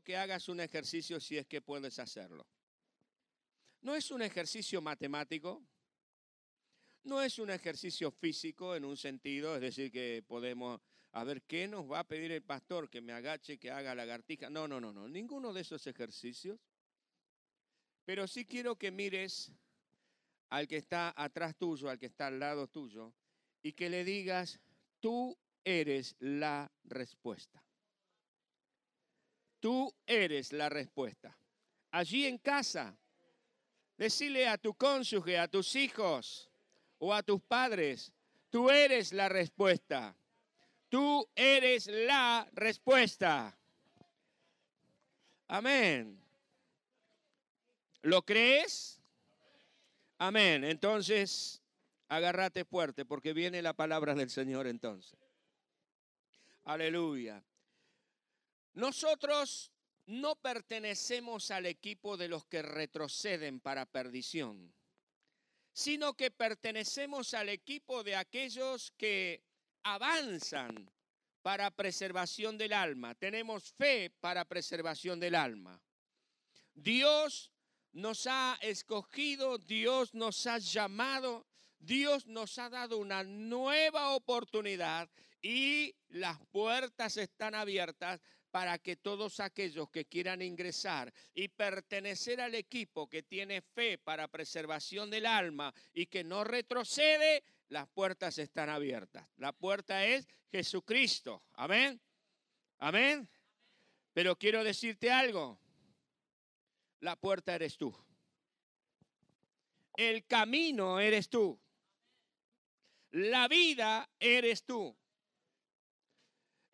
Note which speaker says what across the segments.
Speaker 1: que hagas un ejercicio si es que puedes hacerlo. No es un ejercicio matemático, no es un ejercicio físico en un sentido, es decir, que podemos, a ver, ¿qué nos va a pedir el pastor? Que me agache, que haga lagartija. No, no, no, no, ninguno de esos ejercicios. Pero sí quiero que mires al que está atrás tuyo, al que está al lado tuyo, y que le digas, tú eres la respuesta. Tú eres la respuesta. Allí en casa, decile a tu cónyuge, a tus hijos o a tus padres, tú eres la respuesta. Tú eres la respuesta. Amén. ¿Lo crees? Amén. Entonces, agárrate fuerte porque viene la palabra del Señor entonces. Aleluya. Nosotros no pertenecemos al equipo de los que retroceden para perdición, sino que pertenecemos al equipo de aquellos que avanzan para preservación del alma. Tenemos fe para preservación del alma. Dios nos ha escogido, Dios nos ha llamado, Dios nos ha dado una nueva oportunidad y las puertas están abiertas para que todos aquellos que quieran ingresar y pertenecer al equipo que tiene fe para preservación del alma y que no retrocede, las puertas están abiertas. La puerta es Jesucristo. Amén. Amén. Pero quiero decirte algo. La puerta eres tú. El camino eres tú. La vida eres tú.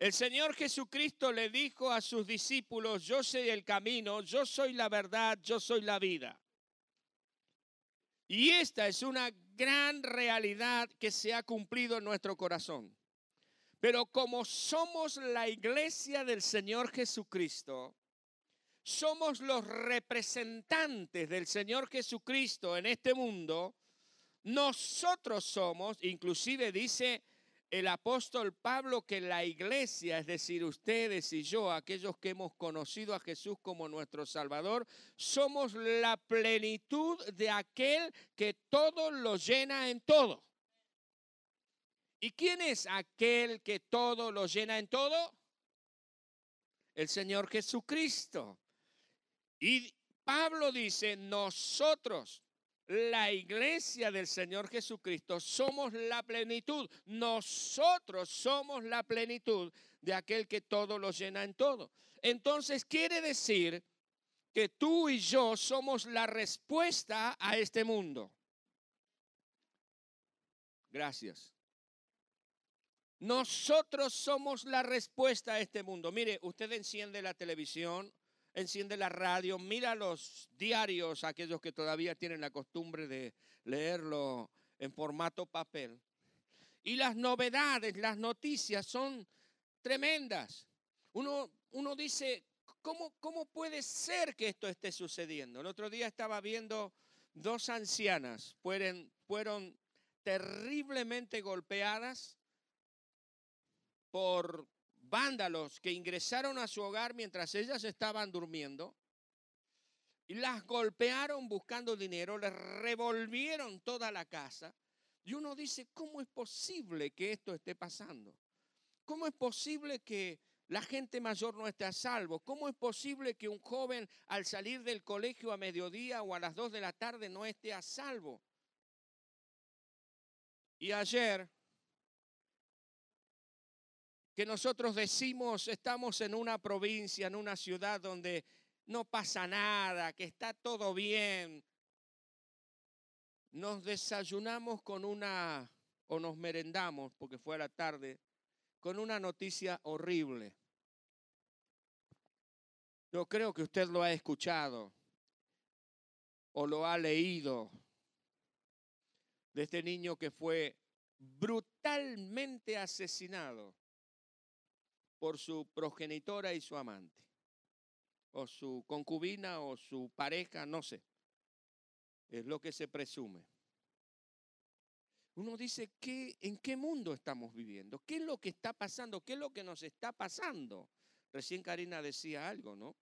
Speaker 1: El Señor Jesucristo le dijo a sus discípulos, yo soy el camino, yo soy la verdad, yo soy la vida. Y esta es una gran realidad que se ha cumplido en nuestro corazón. Pero como somos la iglesia del Señor Jesucristo, somos los representantes del Señor Jesucristo en este mundo, nosotros somos, inclusive dice el apóstol Pablo que la iglesia, es decir, ustedes y yo, aquellos que hemos conocido a Jesús como nuestro Salvador, somos la plenitud de aquel que todo lo llena en todo. ¿Y quién es aquel que todo lo llena en todo? El Señor Jesucristo. Y Pablo dice, nosotros la iglesia del Señor Jesucristo, somos la plenitud. Nosotros somos la plenitud de aquel que todo lo llena en todo. Entonces quiere decir que tú y yo somos la respuesta a este mundo. Gracias. Nosotros somos la respuesta a este mundo. Mire, usted enciende la televisión enciende la radio, mira los diarios, aquellos que todavía tienen la costumbre de leerlo en formato papel. Y las novedades, las noticias son tremendas. Uno, uno dice, ¿cómo, ¿cómo puede ser que esto esté sucediendo? El otro día estaba viendo dos ancianas, fueron, fueron terriblemente golpeadas por vándalos que ingresaron a su hogar mientras ellas estaban durmiendo y las golpearon buscando dinero, les revolvieron toda la casa. Y uno dice, ¿cómo es posible que esto esté pasando? ¿Cómo es posible que la gente mayor no esté a salvo? ¿Cómo es posible que un joven al salir del colegio a mediodía o a las dos de la tarde no esté a salvo? Y ayer que nosotros decimos estamos en una provincia, en una ciudad donde no pasa nada, que está todo bien. Nos desayunamos con una, o nos merendamos, porque fue a la tarde, con una noticia horrible. Yo creo que usted lo ha escuchado o lo ha leído de este niño que fue brutalmente asesinado por su progenitora y su amante, o su concubina o su pareja, no sé. Es lo que se presume. Uno dice, ¿qué, ¿en qué mundo estamos viviendo? ¿Qué es lo que está pasando? ¿Qué es lo que nos está pasando? Recién Karina decía algo, ¿no?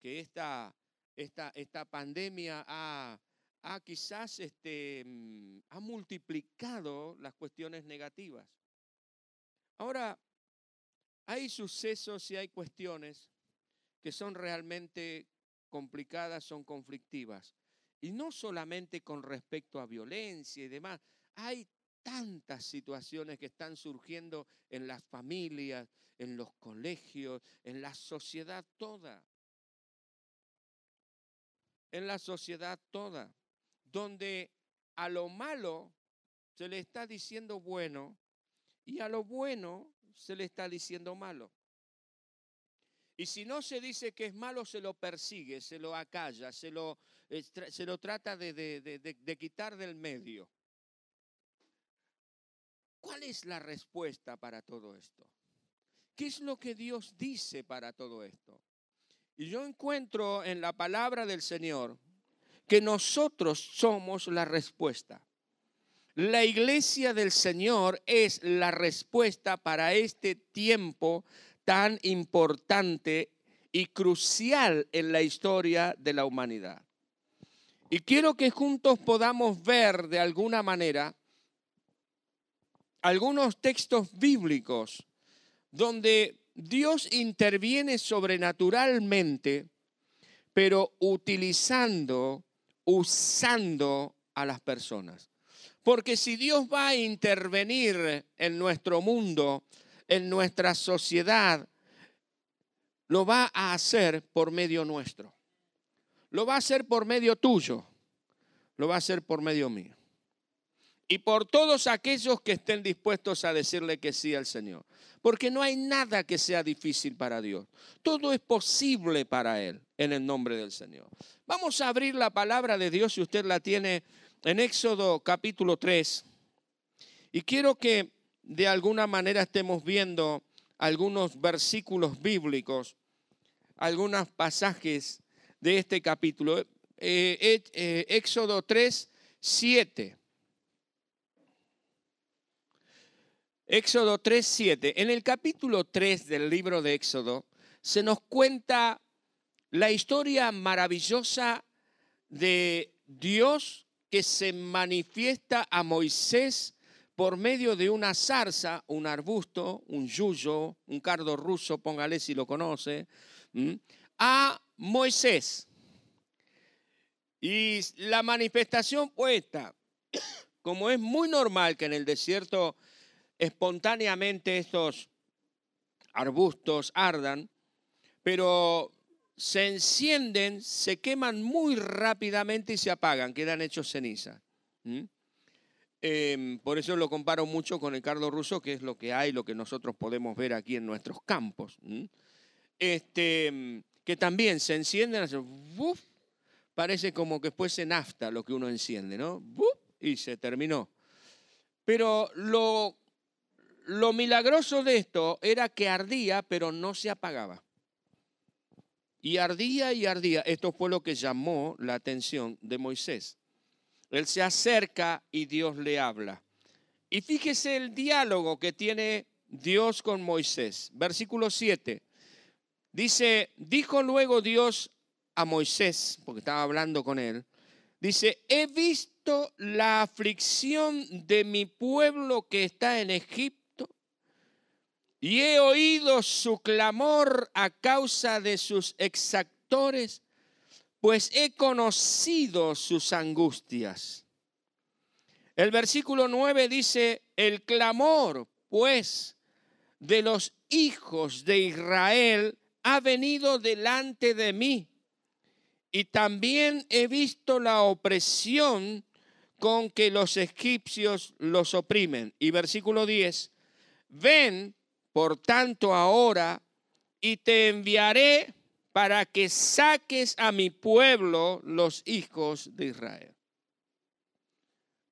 Speaker 1: que esta, esta, esta pandemia ha, ha quizás este, mm, ha multiplicado las cuestiones negativas. Ahora, hay sucesos y hay cuestiones que son realmente complicadas, son conflictivas. Y no solamente con respecto a violencia y demás, hay tantas situaciones que están surgiendo en las familias, en los colegios, en la sociedad toda. En la sociedad toda, donde a lo malo se le está diciendo bueno y a lo bueno se le está diciendo malo. Y si no se dice que es malo, se lo persigue, se lo acalla, se lo, se lo trata de, de quitar del medio. ¿Cuál es la respuesta para todo esto? ¿Qué es lo que Dios dice para todo esto? Y yo encuentro en la palabra del Señor que nosotros somos la respuesta. La iglesia del Señor es la respuesta para este tiempo tan importante y crucial en la historia de la humanidad. Y quiero que juntos podamos ver de alguna manera algunos textos bíblicos donde Dios interviene sobrenaturalmente, pero utilizando, usando a las personas. Porque si Dios va a intervenir en nuestro mundo, en nuestra sociedad, lo va a hacer por medio nuestro. Lo va a hacer por medio tuyo. Lo va a hacer por medio mío y por todos aquellos que estén dispuestos a decirle que sí al Señor. Porque no hay nada que sea difícil para Dios. Todo es posible para Él en el nombre del Señor. Vamos a abrir la palabra de Dios si usted la tiene en Éxodo capítulo 3. Y quiero que de alguna manera estemos viendo algunos versículos bíblicos, algunos pasajes de este capítulo. Eh, eh, Éxodo 3, 7. Éxodo 3.7. En el capítulo 3 del libro de Éxodo se nos cuenta la historia maravillosa de Dios que se manifiesta a Moisés por medio de una zarza, un arbusto, un yuyo, un cardo ruso, póngale si lo conoce, a Moisés. Y la manifestación puesta, como es muy normal que en el desierto espontáneamente estos arbustos ardan, pero se encienden, se queman muy rápidamente y se apagan, quedan hechos ceniza. Em, por eso lo comparo mucho con el cardo ruso, que es lo que hay, lo que nosotros podemos ver aquí en nuestros campos. Este, que también se encienden, parece como que fuese nafta lo que uno enciende, ¿no? y se terminó. Pero lo lo milagroso de esto era que ardía, pero no se apagaba. Y ardía y ardía. Esto fue lo que llamó la atención de Moisés. Él se acerca y Dios le habla. Y fíjese el diálogo que tiene Dios con Moisés. Versículo 7. Dice, dijo luego Dios a Moisés, porque estaba hablando con él, dice, he visto la aflicción de mi pueblo que está en Egipto y he oído su clamor a causa de sus exactores, pues he conocido sus angustias. El versículo 9 dice, el clamor, pues, de los hijos de Israel ha venido delante de mí. Y también he visto la opresión con que los egipcios los oprimen. Y versículo 10, ven por tanto, ahora, y te enviaré para que saques a mi pueblo, los hijos de Israel.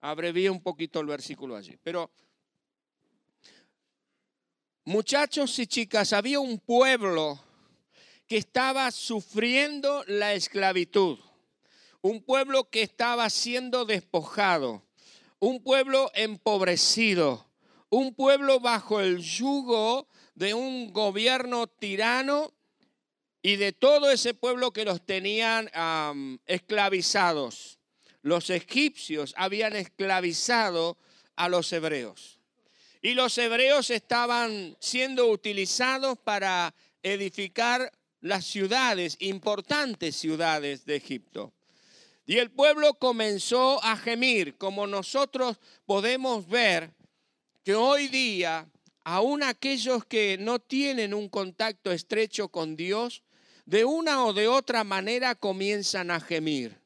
Speaker 1: Abrevié un poquito el versículo allí. Pero, muchachos y chicas, había un pueblo que estaba sufriendo la esclavitud. Un pueblo que estaba siendo despojado. Un pueblo empobrecido un pueblo bajo el yugo de un gobierno tirano y de todo ese pueblo que los tenían esclavizados. Los egipcios habían esclavizado a los hebreos. Y los hebreos estaban siendo utilizados para edificar las ciudades, importantes ciudades de Egipto. Y el pueblo comenzó a gemir, como nosotros podemos ver que hoy día, aún aquellos que no tienen un contacto estrecho con Dios, de una o de otra manera comienzan a gemir.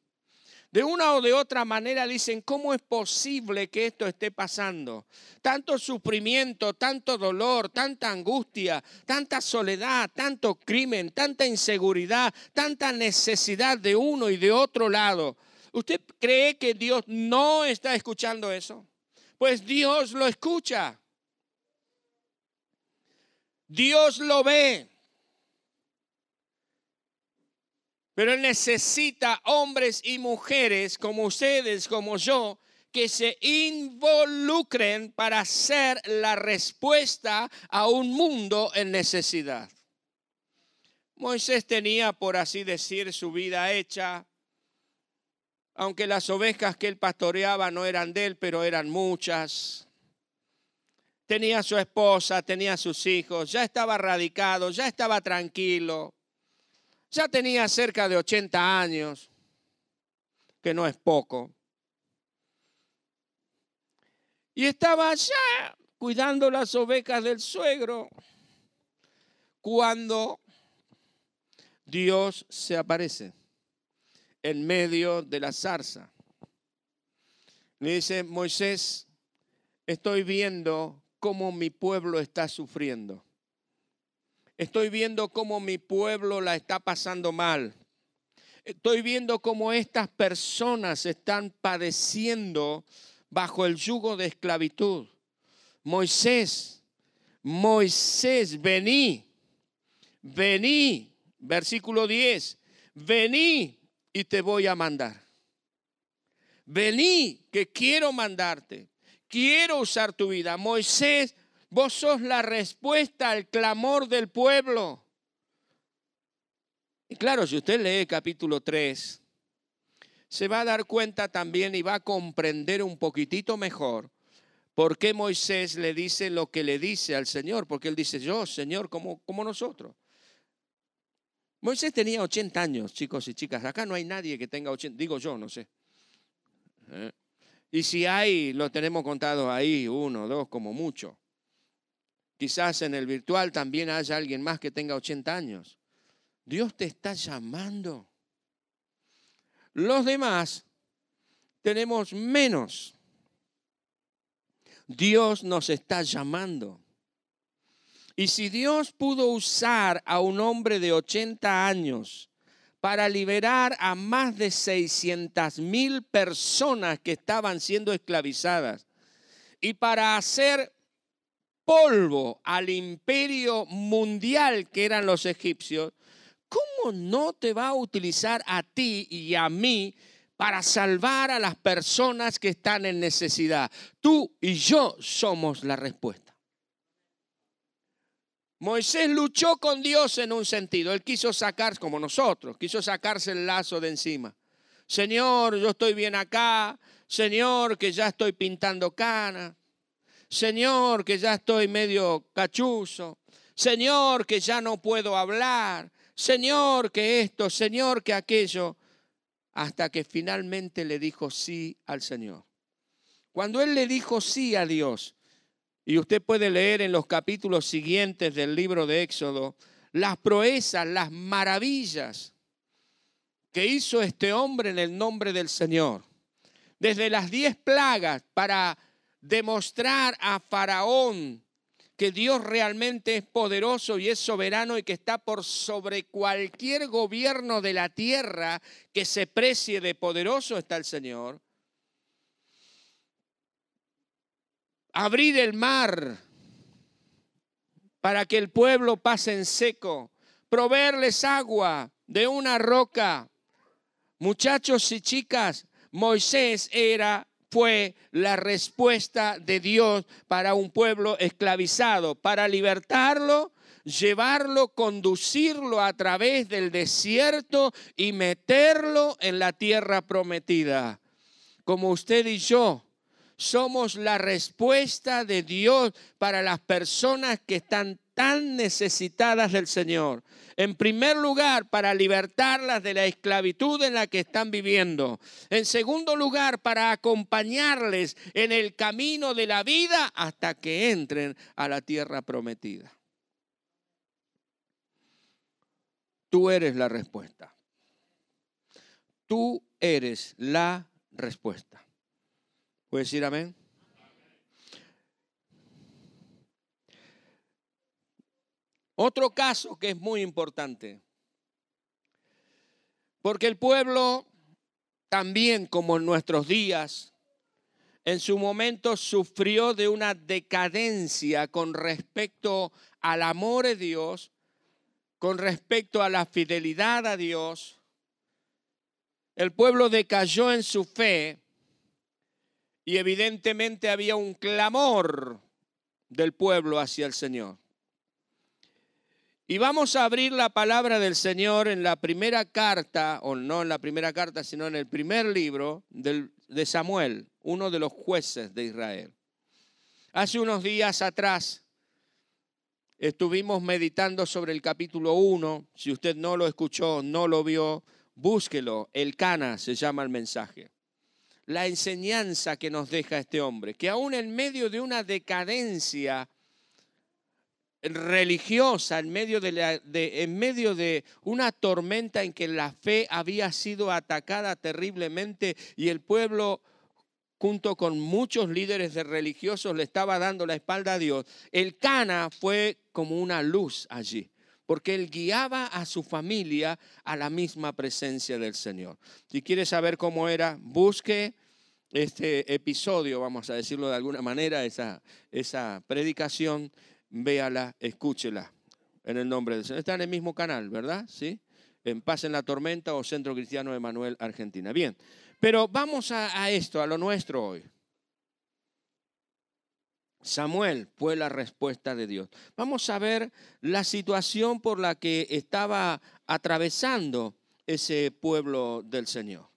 Speaker 1: De una o de otra manera dicen, ¿cómo es posible que esto esté pasando? Tanto sufrimiento, tanto dolor, tanta angustia, tanta soledad, tanto crimen, tanta inseguridad, tanta necesidad de uno y de otro lado. ¿Usted cree que Dios no está escuchando eso? Pues Dios lo escucha. Dios lo ve. Pero Él necesita hombres y mujeres como ustedes, como yo, que se involucren para ser la respuesta a un mundo en necesidad. Moisés tenía, por así decir, su vida hecha, aunque las ovejas que él pastoreaba no eran de él, pero eran muchas. Tenía su esposa, tenía sus hijos, ya estaba radicado, ya estaba tranquilo. Ya tenía cerca de 80 años, que no es poco. Y estaba allá cuidando las ovejas del suegro cuando Dios se aparece en medio de la zarza. Le dice, Moisés, estoy viendo cómo mi pueblo está sufriendo. Estoy viendo cómo mi pueblo la está pasando mal. Estoy viendo cómo estas personas están padeciendo bajo el yugo de esclavitud. Moisés, Moisés, vení, vení, versículo 10, vení y te voy a mandar. Vení, que quiero mandarte, quiero usar tu vida. Moisés, Vos sos la respuesta al clamor del pueblo. Y claro, si usted lee capítulo 3, se va a dar cuenta también y va a comprender un poquitito mejor por qué Moisés le dice lo que le dice al Señor, porque él dice, yo, Señor, como, como nosotros. Moisés tenía 80 años, chicos y chicas. Acá no hay nadie que tenga 80, digo yo, no sé. ¿Eh? Y si hay, lo tenemos contado ahí, uno, dos, como mucho. Quizás en el virtual también haya alguien más que tenga 80 años. Dios te está llamando. Los demás tenemos menos. Dios nos está llamando. Y si Dios pudo usar a un hombre de 80 años para liberar a más de 600 mil personas que estaban siendo esclavizadas y para hacer polvo al imperio mundial que eran los egipcios, ¿cómo no te va a utilizar a ti y a mí para salvar a las personas que están en necesidad? Tú y yo somos la respuesta. Moisés luchó con Dios en un sentido. Él quiso sacar, como nosotros, quiso sacarse el lazo de encima. Señor, yo estoy bien acá. Señor, que ya estoy pintando canas. Señor, que ya estoy medio cachuzo. Señor, que ya no puedo hablar. Señor, que esto, Señor, que aquello. Hasta que finalmente le dijo sí al Señor. Cuando él le dijo sí a Dios, y usted puede leer en los capítulos siguientes del libro de Éxodo, las proezas, las maravillas que hizo este hombre en el nombre del Señor. Desde las diez plagas para demostrar a Faraón que Dios realmente es poderoso y es soberano y que está por sobre cualquier gobierno de la tierra que se precie de poderoso está el Señor. Abrir el mar para que el pueblo pase en seco, proveerles agua de una roca. Muchachos y chicas, Moisés era fue la respuesta de Dios para un pueblo esclavizado, para libertarlo, llevarlo, conducirlo a través del desierto y meterlo en la tierra prometida. Como usted y yo somos la respuesta de Dios para las personas que están tan necesitadas del Señor. En primer lugar, para libertarlas de la esclavitud en la que están viviendo. En segundo lugar, para acompañarles en el camino de la vida hasta que entren a la tierra prometida. Tú eres la respuesta. Tú eres la respuesta. ¿Puedes decir amén? Otro caso que es muy importante, porque el pueblo también como en nuestros días, en su momento sufrió de una decadencia con respecto al amor de Dios, con respecto a la fidelidad a Dios. El pueblo decayó en su fe y evidentemente había un clamor del pueblo hacia el Señor. Y vamos a abrir la palabra del Señor en la primera carta, o no en la primera carta, sino en el primer libro de Samuel, uno de los jueces de Israel. Hace unos días atrás estuvimos meditando sobre el capítulo 1. Si usted no lo escuchó, no lo vio, búsquelo. El Cana se llama el mensaje. La enseñanza que nos deja este hombre, que aún en medio de una decadencia, religiosa en medio de, en medio de una tormenta en que la fe había sido atacada terriblemente y el pueblo junto con muchos líderes de religiosos le estaba dando la espalda a Dios. El Cana fue como una luz allí, porque él guiaba a su familia a la misma presencia del Señor. Si quiere saber cómo era, busque este episodio, vamos a decirlo de alguna manera, esa, esa predicación véala, escúchela en el nombre del Señor. Está en el mismo canal, ¿verdad? ¿Sí? En Paz en la Tormenta o Centro Cristiano de Manuel, Argentina. Bien, pero vamos a, a esto, a lo nuestro hoy. Samuel fue la respuesta de Dios. Vamos a ver la situación por la que estaba atravesando ese pueblo del Señor.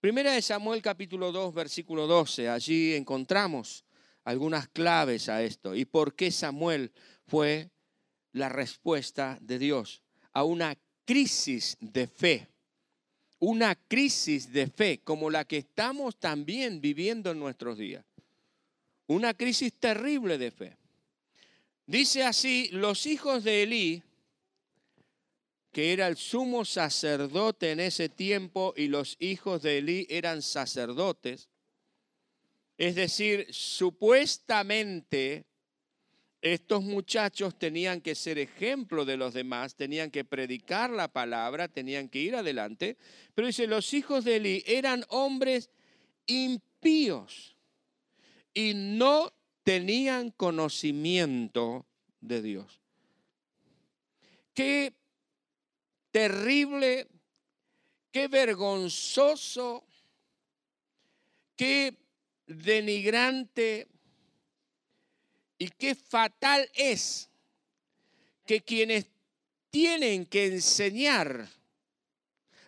Speaker 1: Primera de Samuel capítulo 2, versículo 12. Allí encontramos algunas claves a esto y por qué Samuel fue la respuesta de Dios a una crisis de fe. Una crisis de fe como la que estamos también viviendo en nuestros días. Una crisis terrible de fe. Dice así, los hijos de Elí, que era el sumo sacerdote en ese tiempo, y los hijos de Elí eran sacerdotes, es decir, supuestamente estos muchachos tenían que ser ejemplo de los demás, tenían que predicar la palabra, tenían que ir adelante. Pero dice, los hijos de Eli eran hombres impíos y no tenían conocimiento de Dios. Qué terrible, qué vergonzoso, qué denigrante y qué fatal es que quienes tienen que enseñar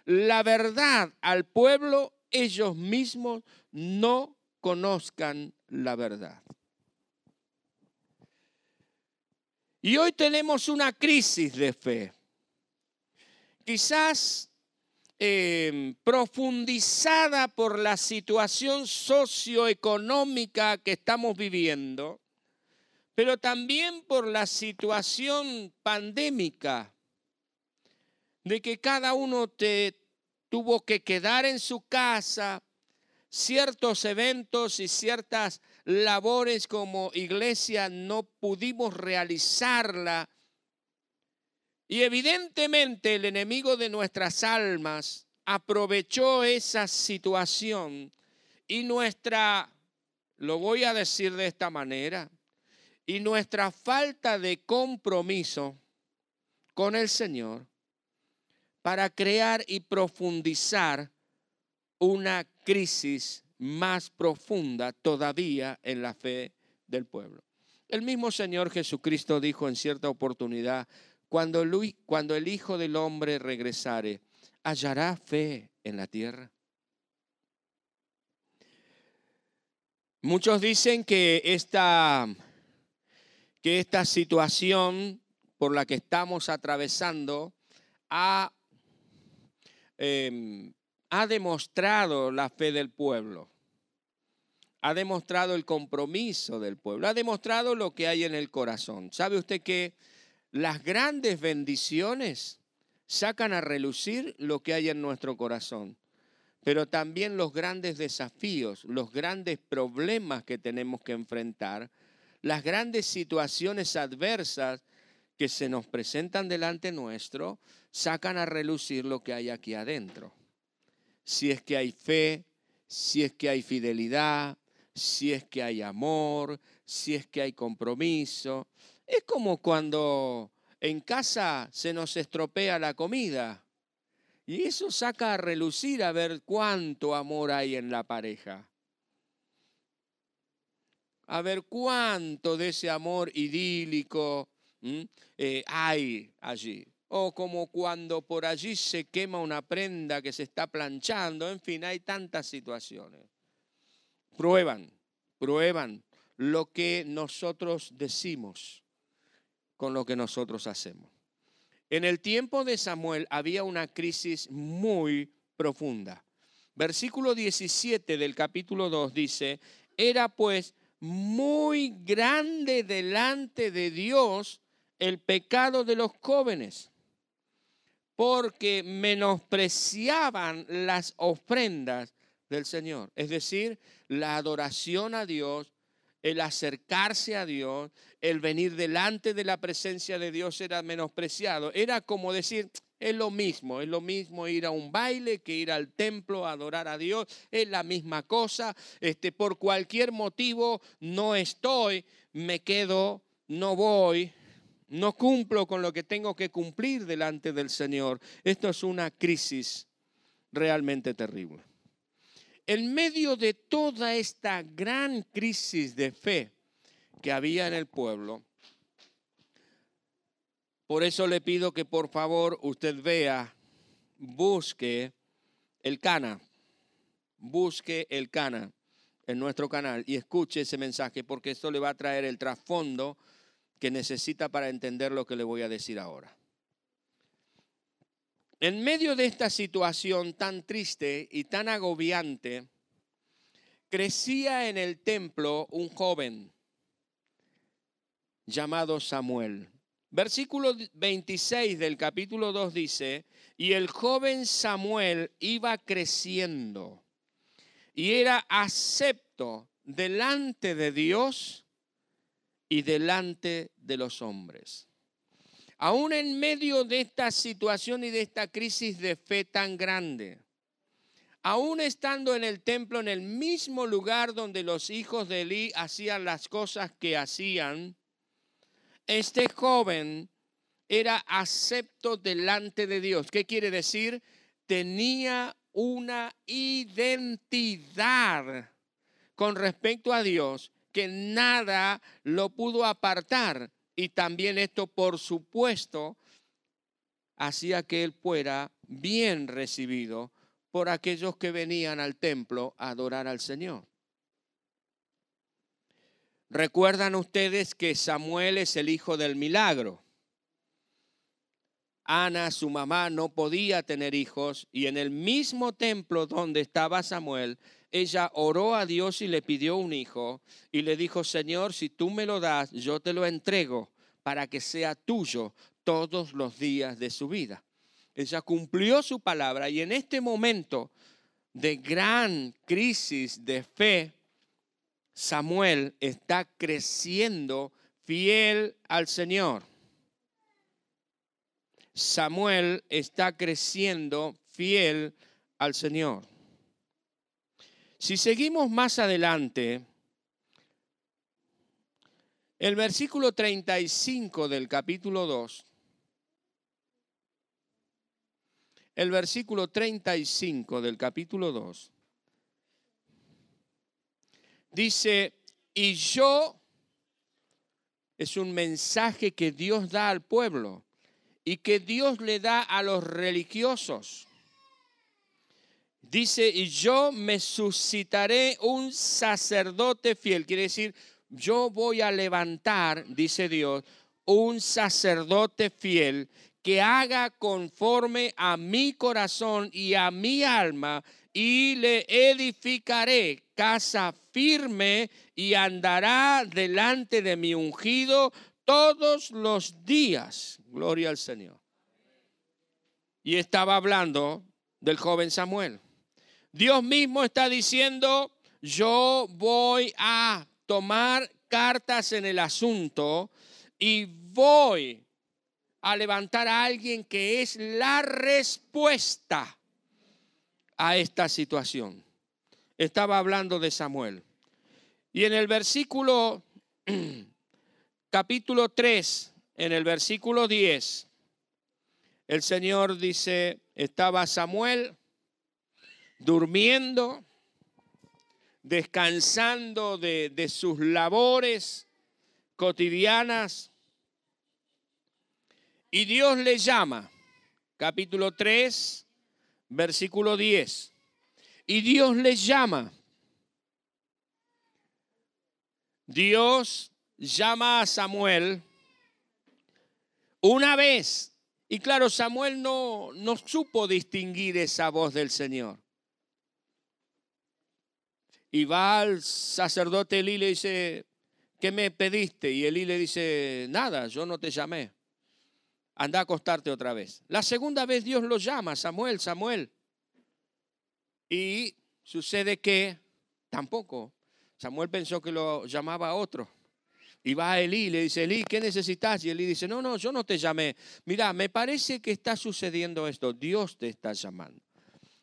Speaker 1: la verdad al pueblo, ellos mismos no conozcan la verdad. Y hoy tenemos una crisis de fe. Quizás Em, profundizada por la situación socioeconómica que estamos viviendo, pero también por la situación pandémica, de que cada uno te tuvo que quedar en su casa, ciertos eventos y ciertas labores como iglesia no pudimos realizarla. Y evidentemente el enemigo de nuestras almas aprovechó esa situación y nuestra, lo voy a decir de esta manera, y nuestra falta de compromiso con el Señor para crear y profundizar una crisis más profunda todavía en la fe del pueblo. El mismo Señor Jesucristo dijo en cierta oportunidad, cuando, el Hijo del Hombre regresare, ¿hallará fe en la tierra? Muchos dicen que esta, que esta situación por la que estamos atravesando ha, em, ha demostrado la fe del pueblo ha demostrado el compromiso del pueblo, ha demostrado lo que hay en el corazón. ¿Sabe usted que las grandes bendiciones sacan a relucir lo que hay en nuestro corazón? Pero también los grandes desafíos, los grandes problemas que tenemos que enfrentar, las grandes situaciones adversas que se nos presentan delante nuestro, sacan a relucir lo que hay aquí adentro. Si es que hay fe, si es que hay fidelidad, si es que hay amor, si es que hay compromiso. Es como cuando en casa se nos estropea la comida. Y eso saca a relucir a ver cuánto amor hay en la pareja. A ver cuánto de ese amor idílico eh, hay allí. O como cuando por allí se quema una prenda que se está planchando. En fin, hay tantas situaciones prueban, prueban lo que nosotros decimos con lo que nosotros hacemos. En el tiempo de Samuel había una crisis muy profunda. Versículo 17 del capítulo 2 dice, era pues muy grande delante de Dios el pecado de los jóvenes, porque menospreciaban las ofrendas del Señor. Es decir, la adoración a Dios, el acercarse a Dios, el venir delante de la presencia de Dios era menospreciado. Era como decir, es lo mismo, es lo mismo ir a un baile que ir al templo a adorar a Dios, es la misma cosa. Este, por cualquier motivo no estoy, me quedo, no voy, no cumplo con lo que tengo que cumplir delante del Señor. Esto es una crisis realmente terrible en medio de toda esta gran crisis de fe que había en el pueblo, por eso le pido que por favor usted vea, busque el Cana, busque el Cana en nuestro canal y escuche ese mensaje porque esto le va a traer el trasfondo que necesita para entender lo que le voy a decir ahora. En medio de esta situación tan triste y tan agobiante, crecía en el templo un joven llamado Samuel. Versículo 26 del capítulo 2 dice, y el joven Samuel iba creciendo y era acepto delante de Dios y delante de los hombres. Aún en medio de esta situación y de esta crisis de fe tan grande, aún estando en el templo, en el mismo lugar donde los hijos de Elí hacían las cosas que hacían, este joven era acepto delante de Dios. ¿Qué quiere decir? Tenía una identidad con respecto a Dios que nada lo pudo apartar y también esto, por supuesto, hacía que él fuera bien recibido por aquellos que venían al templo a adorar al Señor. Recuerdan ustedes que Samuel es el hijo del milagro. Ana, su mamá, no podía tener hijos y en el mismo templo donde estaba Samuel, ella oró a Dios y le pidió un hijo y le dijo, Señor, si tú me lo das, yo te lo entrego para que sea tuyo todos los días de su vida. Ella cumplió su palabra y en este momento de gran crisis de fe, Samuel está creciendo fiel al Señor. Samuel está creciendo fiel al Señor. Si seguimos más adelante, el versículo 35 del capítulo 2, el versículo 35 del capítulo 2, dice, y yo es un mensaje que Dios da al pueblo y que Dios le da a los religiosos. Dice, y yo me suscitaré un sacerdote fiel. Quiere decir, yo voy a levantar, dice Dios, un sacerdote fiel que haga conforme a mi corazón y a mi alma, y le edificaré casa firme y andará delante de mi ungido todos los días. Gloria al Señor. Y estaba hablando del joven Samuel. Dios mismo está diciendo, yo voy a tomar cartas en el asunto y voy a levantar a alguien que es la respuesta a esta situación. Estaba hablando de Samuel. Y en el versículo capítulo 3, en el versículo 10, el Señor dice, estaba Samuel durmiendo, descansando de, de sus labores cotidianas, y Dios le llama, capítulo 3, versículo 10. Y Dios le llama. Dios llama a Samuel una vez. Y claro, Samuel no, no supo distinguir esa voz del Señor. Y va al sacerdote Elí y le dice, ¿qué me pediste? Y Elí le dice, nada, yo no te llamé anda a acostarte otra vez. La segunda vez Dios lo llama, Samuel, Samuel. Y sucede que tampoco. Samuel pensó que lo llamaba a otro. Y va a Elí, le dice, Elí, ¿qué necesitas? Y Elí dice, no, no, yo no te llamé. Mira, me parece que está sucediendo esto. Dios te está llamando.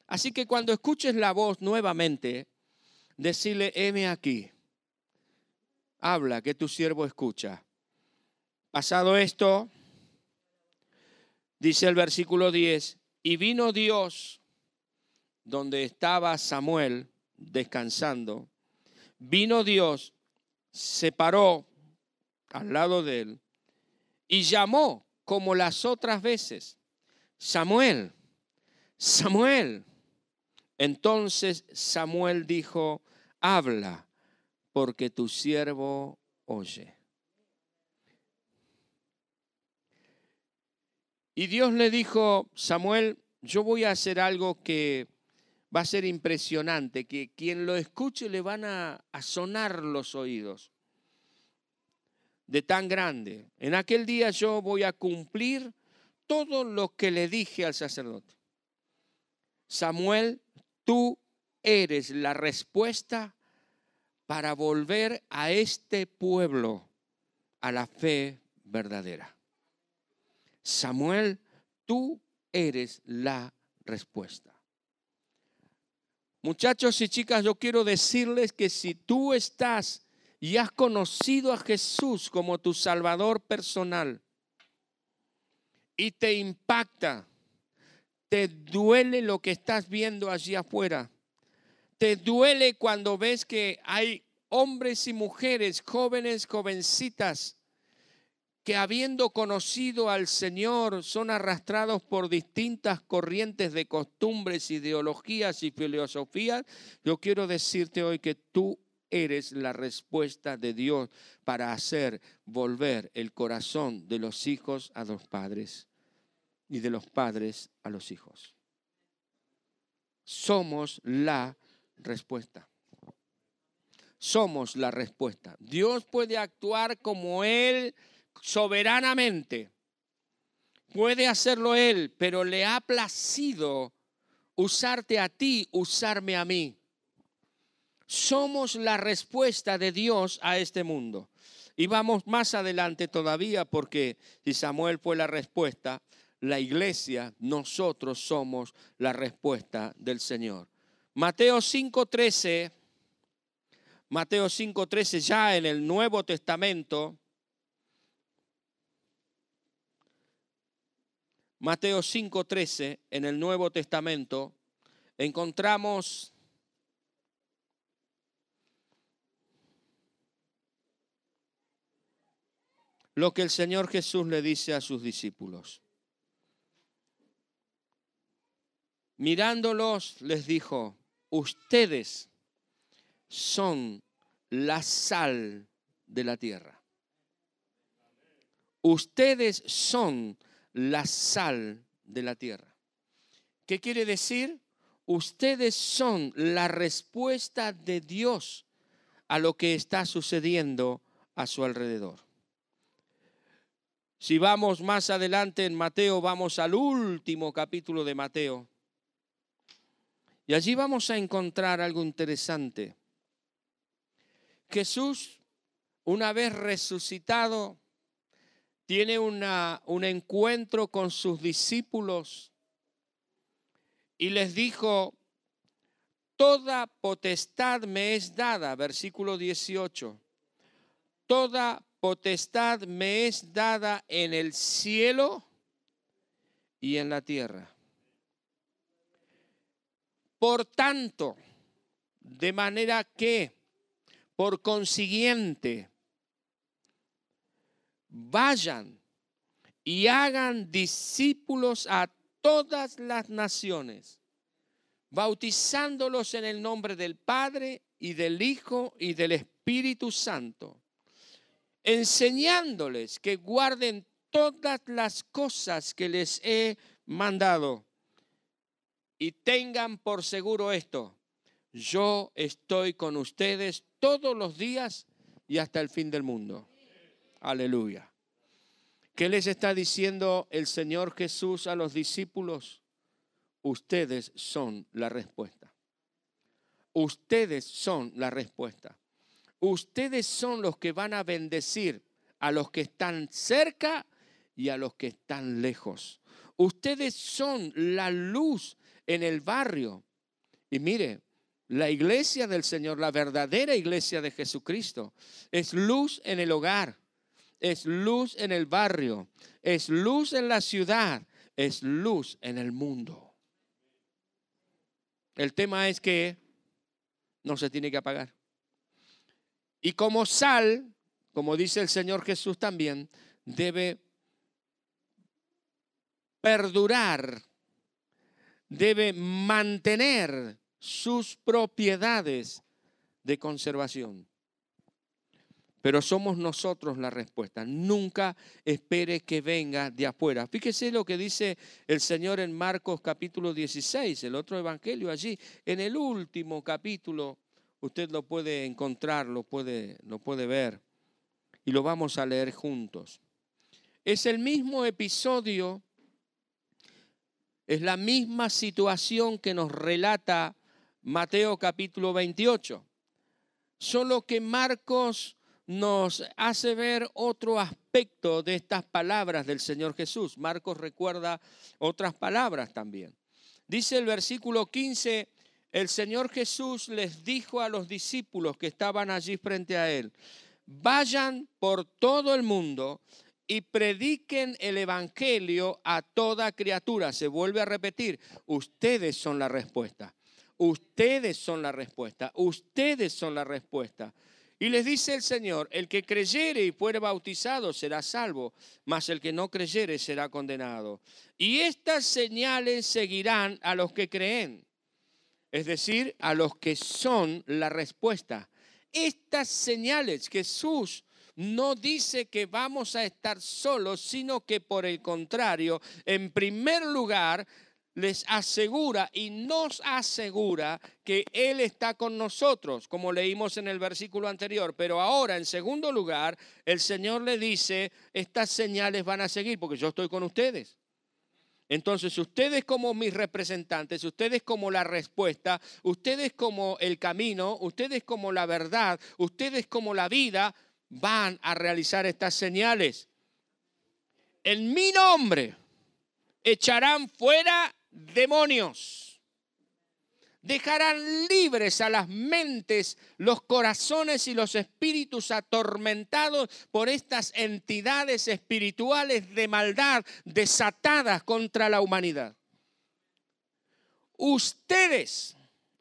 Speaker 1: Así que cuando escuches la voz nuevamente, decirle, heme aquí. Habla, que tu siervo escucha. Pasado esto, Dice el versículo 10, y vino Dios donde estaba Samuel descansando. Vino Dios, se paró al lado de él y llamó como las otras veces, Samuel, Samuel. Entonces Samuel dijo, habla, porque tu siervo oye. Y Dios le dijo, Samuel, yo voy a hacer algo que va a ser impresionante, que quien lo escuche le van a, sonar los oídos de tan grande. En aquel día yo voy a cumplir todo lo que le dije al sacerdote. Samuel, tú eres la respuesta para volver a este pueblo a la fe verdadera. Samuel, tú eres la respuesta. Muchachos y chicas, yo quiero decirles que si tú estás y has conocido a Jesús como tu Salvador personal. Y te impacta, te duele lo que estás viendo allí afuera, te duele cuando ves que hay hombres y mujeres, jóvenes, jovencitas, que habiendo conocido al Señor son arrastrados por distintas corrientes de costumbres, ideologías y filosofías, yo quiero decirte hoy que tú eres la respuesta de Dios para hacer volver el corazón de los hijos a los padres y de los padres a los hijos. Somos la respuesta. Somos la respuesta. Dios puede actuar como Él soberanamente. Puede hacerlo Él, pero le ha placido usarte a ti, usarme a mí. Somos la respuesta de Dios a este mundo. Y vamos más adelante todavía porque si Samuel fue la respuesta, la iglesia, nosotros somos la respuesta del Señor. Mateo 5:13, Mateo 5:13 ya en el Nuevo Testamento, Mateo 5:13, en el Nuevo Testamento, encontramos lo que el Señor Jesús le dice a sus discípulos. Mirándolos, les dijo, ustedes son la sal de la tierra. Ustedes son la sal de la tierra. ¿Qué quiere decir? Ustedes son la respuesta de Dios a lo que está sucediendo a su alrededor. Si vamos más adelante en Mateo, vamos al último capítulo de Mateo. Y allí vamos a encontrar algo interesante. Jesús, una vez resucitado, tiene una, un encuentro con sus discípulos y les dijo, toda potestad me es dada, versículo 18, toda potestad me es dada en el cielo y en la tierra. Por tanto, de manera que, por consiguiente, vayan y hagan discípulos a todas las naciones, bautizándolos en el nombre del Padre y del Hijo y del Espíritu Santo, enseñándoles que guarden todas las cosas que les he mandado. Y tengan por seguro esto, yo estoy con ustedes todos los días y hasta el fin del mundo. Aleluya. ¿Qué les está diciendo el Señor Jesús a los discípulos? Ustedes son la respuesta. Ustedes son la respuesta. Ustedes son los que van a bendecir a los que están cerca y a los que están lejos. Ustedes son la luz en el barrio. Y mire, la iglesia del Señor, la verdadera iglesia de Jesucristo, es luz en el hogar es luz en el barrio, es luz en la ciudad, es luz en el mundo. El tema es que no se tiene que apagar. Y como sal, como dice el Señor Jesús también, debe perdurar, debe mantener sus propiedades de conservación. Pero somos nosotros la respuesta. Nunca espere que venga de afuera. Fíjese lo que dice el Señor en Marcos capítulo 16, el otro evangelio allí. En el último capítulo, usted lo puede encontrar, lo puede, lo puede ver. Y lo vamos a leer juntos. Es el mismo episodio, es la misma situación que nos relata Mateo capítulo 28. Solo que Marcos nos hace ver otro aspecto de estas palabras del Señor Jesús. Marcos recuerda otras palabras también. Dice el versículo 15, el Señor Jesús les dijo a los discípulos que estaban allí frente a él, vayan por todo el mundo y prediquen el Evangelio a toda criatura. Se vuelve a repetir, ustedes son la respuesta. Ustedes son la respuesta. Ustedes son la respuesta. Y les dice el Señor, el que creyere y fuere bautizado será salvo, mas el que no creyere será condenado. Y estas señales seguirán a los que creen, es decir, a los que son la respuesta. Estas señales, Jesús no dice que vamos a estar solos, sino que por el contrario, en primer lugar, les asegura y nos asegura que Él está con nosotros, como leímos en el versículo anterior. Pero ahora, en segundo lugar, el Señor le dice, estas señales van a seguir porque yo estoy con ustedes. Entonces, ustedes como mis representantes, ustedes como la respuesta, ustedes como el camino, ustedes como la verdad, ustedes como la vida, van a realizar estas señales. En mi nombre echarán fuera demonios. Dejarán libres a las mentes, los corazones y los espíritus atormentados por estas entidades espirituales de maldad desatadas contra la humanidad. Ustedes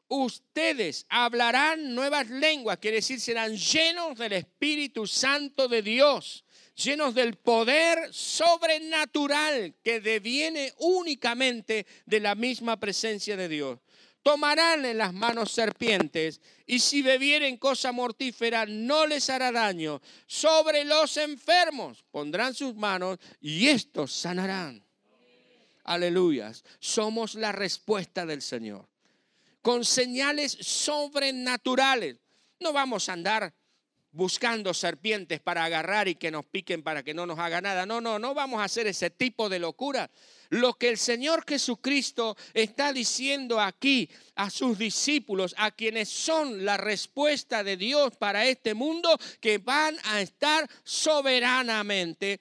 Speaker 1: ustedes hablarán nuevas lenguas, quiere decir, serán llenos del Espíritu Santo de Dios, llenos del poder sobrenatural que deviene únicamente de la misma presencia de Dios. Tomarán en las manos serpientes y si bebieren cosa mortífera no les hará daño. Sobre los enfermos pondrán sus manos y estos sanarán. Aleluyas. Somos la respuesta del Señor con señales sobrenaturales. No vamos a andar buscando serpientes para agarrar y que nos piquen para que no nos haga nada. No, no, no vamos a hacer ese tipo de locura. Lo que el Señor Jesucristo está diciendo aquí a sus discípulos, a quienes son la respuesta de Dios para este mundo, que van a estar soberanamente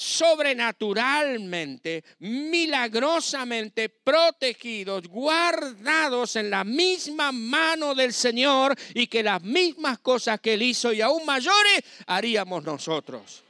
Speaker 1: sobrenaturalmente, milagrosamente protegidos, guardados en la misma mano del Señor y que las mismas cosas que Él hizo y aún mayores haríamos nosotros.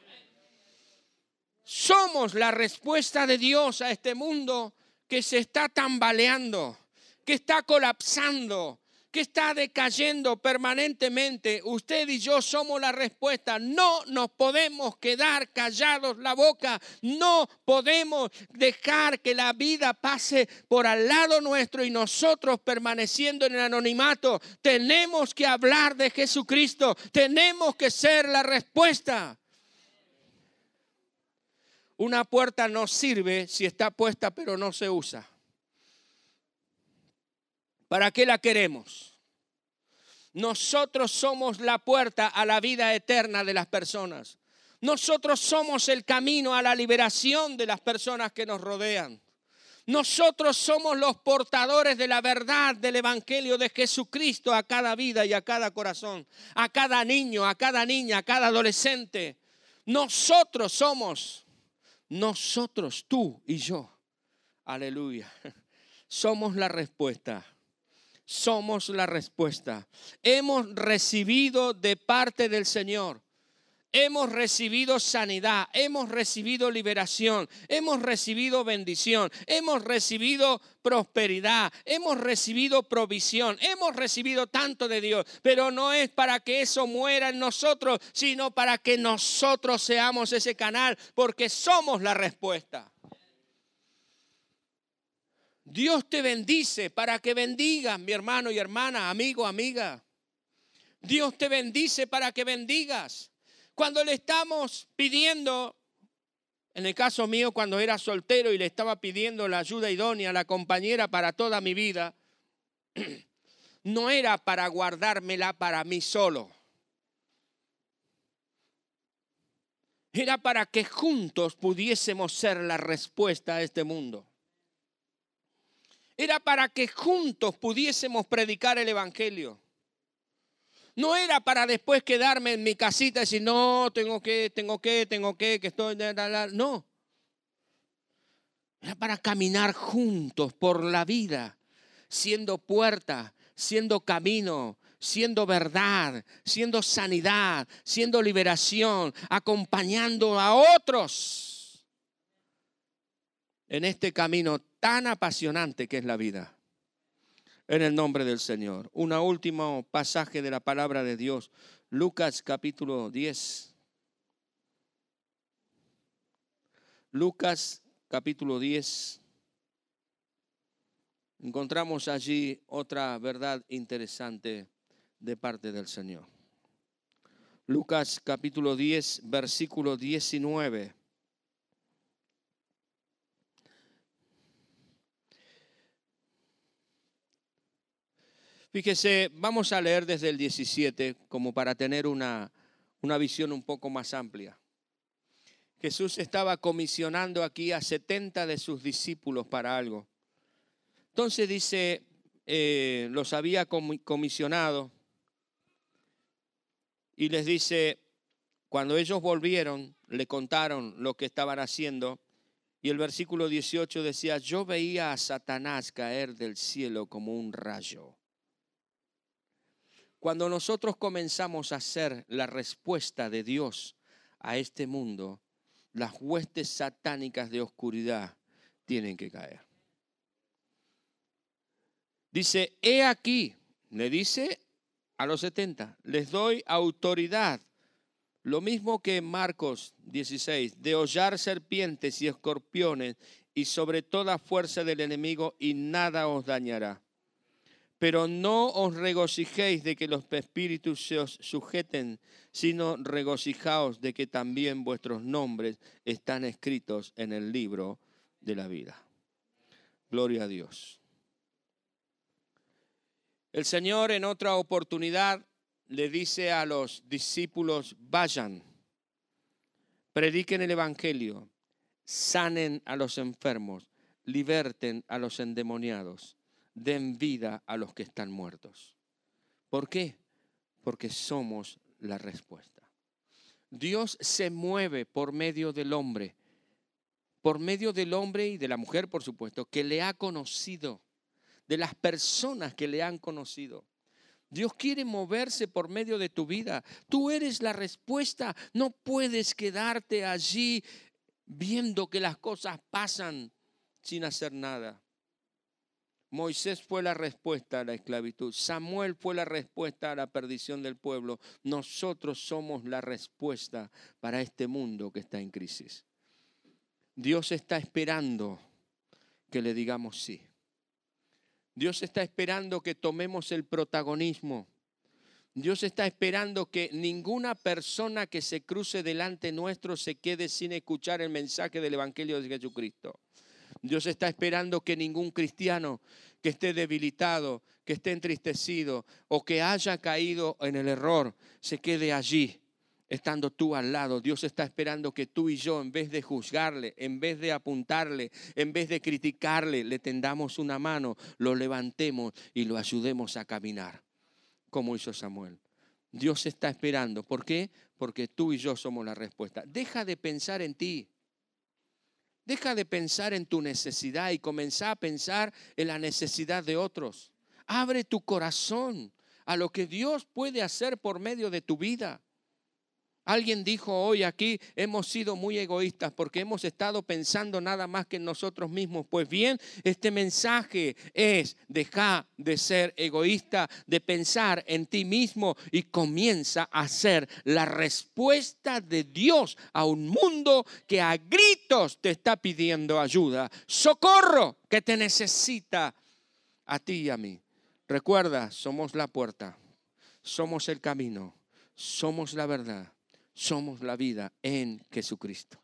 Speaker 1: Somos la respuesta de Dios a este mundo que se está tambaleando, que está colapsando, que está decayendo permanentemente, usted y yo somos la respuesta. No nos podemos quedar callados la boca, no podemos dejar que la vida pase por al lado nuestro y nosotros permaneciendo en el anonimato. Tenemos que hablar de Jesucristo, tenemos que ser la respuesta. Una puerta no sirve si está puesta pero no se usa. ¿Para qué la queremos? Nosotros somos la puerta a la vida eterna de las personas. Nosotros somos el camino a la liberación de las personas que nos rodean. Nosotros somos los portadores de la verdad del Evangelio de Jesucristo a cada vida y a cada corazón, a cada niño, a cada niña, a cada adolescente. Nosotros somos, nosotros, tú y yo. Aleluya. Somos la respuesta somos la respuesta. Hemos recibido de parte del Señor. Hemos recibido sanidad, hemos recibido liberación, hemos recibido bendición, hemos recibido prosperidad, hemos recibido provisión, hemos recibido tanto de Dios, pero no es para que eso muera en nosotros, sino para que nosotros seamos ese canal, porque somos la respuesta. Dios te bendice para que bendigas, mi hermano y hermana, amigo, amiga. Dios te bendice para que bendigas. Cuando le estamos pidiendo, en el caso mío, cuando era soltero y le estaba pidiendo la ayuda idónea, la compañera para toda mi vida, no era para guardármela para mí solo. Era para que juntos pudiésemos ser la respuesta a este mundo era para que juntos pudiésemos predicar el Evangelio. No era para después quedarme en mi casita y decir, no, tengo que, tengo que, tengo que, que estoy... No. Era para caminar juntos por la vida, siendo puerta, siendo camino, siendo verdad, siendo sanidad, siendo liberación, acompañando a otros en este camino tan apasionante que es la vida. En el nombre del Señor. Un último pasaje de la palabra de Dios. Lucas capítulo 10. Lucas capítulo 10. Encontramos allí otra verdad interesante de parte del Señor. Lucas capítulo 10, versículo 19. Fíjese, vamos a leer desde el 17 como para tener una, una visión un poco más amplia. Jesús estaba comisionando aquí a 70 de sus discípulos para algo. Entonces dice, eh, los había comisionado y les dice, cuando ellos volvieron, le contaron lo que estaban haciendo. Y el versículo 18 decía, yo veía a Satanás caer del cielo como un rayo. Cuando nosotros comenzamos a ser la respuesta de Dios a este mundo, las huestes satánicas de oscuridad tienen que caer. Dice, he aquí, le dice a los 70, les doy autoridad. Lo mismo que en Marcos 16, de hollar serpientes y escorpiones y sobre toda fuerza del enemigo y nada os dañará. Pero no os regocijéis de que los espíritus se os sujeten, sino regocijaos de que también vuestros nombres están escritos en el libro de la vida. Gloria a Dios. El Señor en otra oportunidad le dice a los discípulos, vayan, prediquen el Evangelio, sanen a los enfermos, liberten a los endemoniados, den vida a los que están muertos. ¿Por qué? Porque somos la respuesta. Dios se mueve por medio del hombre, por medio del hombre y de la mujer, por supuesto, que le ha conocido, de las personas que le han conocido. Dios quiere moverse por medio de tu vida. Tú eres la respuesta. No puedes quedarte allí viendo que las cosas pasan sin hacer nada. Moisés fue la respuesta a la esclavitud. Samuel fue la respuesta a la perdición del pueblo. Nosotros somos la respuesta para este mundo que está en crisis. Dios está esperando que le digamos sí. Dios está esperando que tomemos el protagonismo. Dios está esperando que ninguna persona que se cruce delante nuestro se quede sin escuchar el mensaje del Evangelio de Jesucristo. Dios está esperando que ningún cristiano que esté debilitado, que esté entristecido o que haya caído en el error se quede allí, estando tú al lado. Dios está esperando que tú y yo, en vez de juzgarle, en vez de apuntarle, en vez de criticarle, le tendamos una mano, lo levantemos y lo ayudemos a caminar como hizo Samuel. Dios está esperando. ¿Por qué? Porque tú y yo somos la respuesta. Deja de pensar en ti. Deja de pensar en tu necesidad y comenzá a pensar en la necesidad de otros. Abre tu corazón a lo que Dios puede hacer por medio de tu vida. Alguien dijo hoy aquí, hemos sido muy egoístas porque hemos estado pensando nada más que en nosotros mismos. Pues bien, este mensaje es, deja de ser egoísta, de pensar en ti mismo y comienza a ser la respuesta de Dios a un mundo que a gritos te está pidiendo ayuda. Socorro que te necesita a ti y a mí. Recuerda, somos la puerta, somos el camino, somos la verdad somos la vida en Jesucristo.